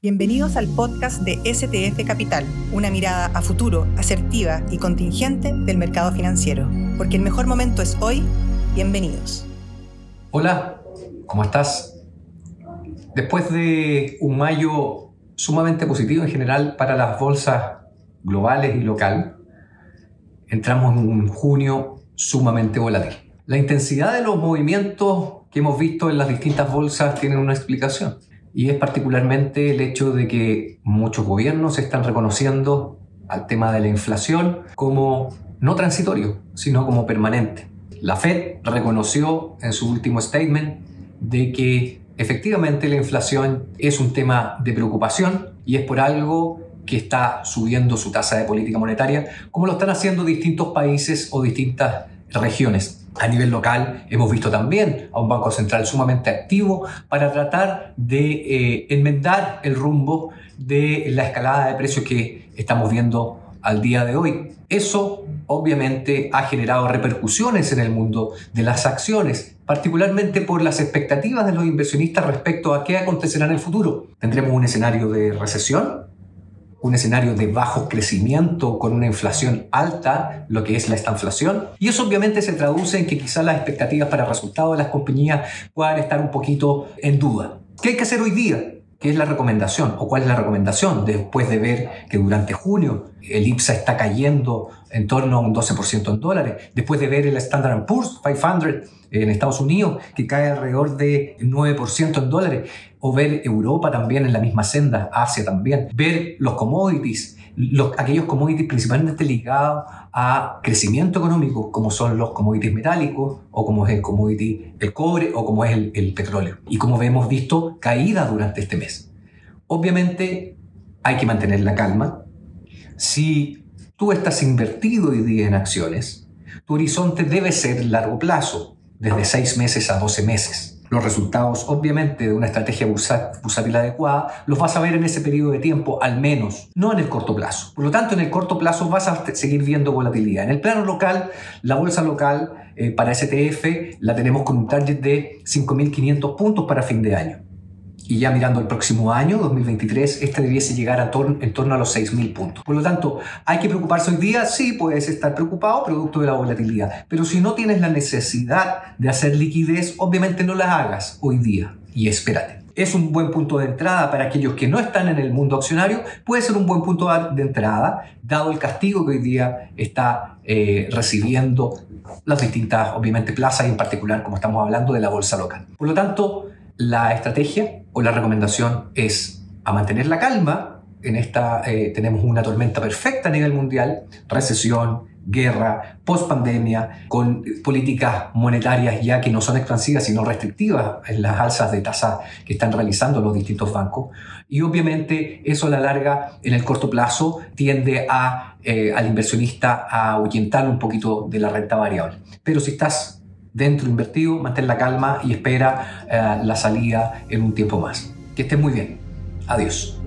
Bienvenidos al podcast de STF Capital, una mirada a futuro, asertiva y contingente del mercado financiero. Porque el mejor momento es hoy. Bienvenidos. Hola, ¿cómo estás? Después de un mayo sumamente positivo en general para las bolsas globales y local, entramos en un junio sumamente volátil. La intensidad de los movimientos que hemos visto en las distintas bolsas tiene una explicación y es particularmente el hecho de que muchos gobiernos están reconociendo al tema de la inflación como no transitorio, sino como permanente. La Fed reconoció en su último statement de que efectivamente la inflación es un tema de preocupación y es por algo que está subiendo su tasa de política monetaria, como lo están haciendo distintos países o distintas regiones. A nivel local hemos visto también a un Banco Central sumamente activo para tratar de eh, enmendar el rumbo de la escalada de precios que estamos viendo al día de hoy. Eso obviamente ha generado repercusiones en el mundo de las acciones, particularmente por las expectativas de los inversionistas respecto a qué acontecerá en el futuro. ¿Tendremos un escenario de recesión? Un escenario de bajo crecimiento con una inflación alta, lo que es la estanflación. Y eso obviamente se traduce en que quizás las expectativas para el resultado de las compañías puedan estar un poquito en duda. ¿Qué hay que hacer hoy día? ¿Qué es la recomendación? ¿O cuál es la recomendación después de ver que durante junio el IPSA está cayendo en torno a un 12% en dólares? Después de ver el Standard Poor's 500 en Estados Unidos que cae alrededor de 9% en dólares? O ver Europa también en la misma senda, Asia también. Ver los commodities, los, aquellos commodities principalmente ligados a crecimiento económico, como son los commodities metálicos, o como es el commodity el cobre, o como es el, el petróleo. Y como hemos visto, caída durante este mes. Obviamente hay que mantener la calma. Si tú estás invertido hoy día en acciones, tu horizonte debe ser largo plazo, desde 6 meses a 12 meses los resultados, obviamente, de una estrategia bursátil adecuada, los vas a ver en ese periodo de tiempo, al menos, no en el corto plazo. Por lo tanto, en el corto plazo vas a seguir viendo volatilidad. En el plano local, la bolsa local eh, para STF la tenemos con un target de 5.500 puntos para fin de año y ya mirando el próximo año, 2023, este debiese llegar a en torno a los 6.000 puntos. Por lo tanto, ¿hay que preocuparse hoy día? Sí, puedes estar preocupado producto de la volatilidad, pero si no tienes la necesidad de hacer liquidez, obviamente no la hagas hoy día y espérate. Es un buen punto de entrada para aquellos que no están en el mundo accionario, puede ser un buen punto de entrada, dado el castigo que hoy día está eh, recibiendo las distintas, obviamente, plazas y en particular, como estamos hablando, de la bolsa local. Por lo tanto, la estrategia o la recomendación es a mantener la calma. En esta eh, tenemos una tormenta perfecta a nivel mundial, recesión, guerra, post-pandemia, con políticas monetarias ya que no son expansivas sino restrictivas en las alzas de tasa que están realizando los distintos bancos. Y obviamente eso a la larga, en el corto plazo, tiende a, eh, al inversionista a ahuyentar un poquito de la renta variable. Pero si estás dentro invertido, mantén la calma y espera eh, la salida en un tiempo más. Que estés muy bien. Adiós.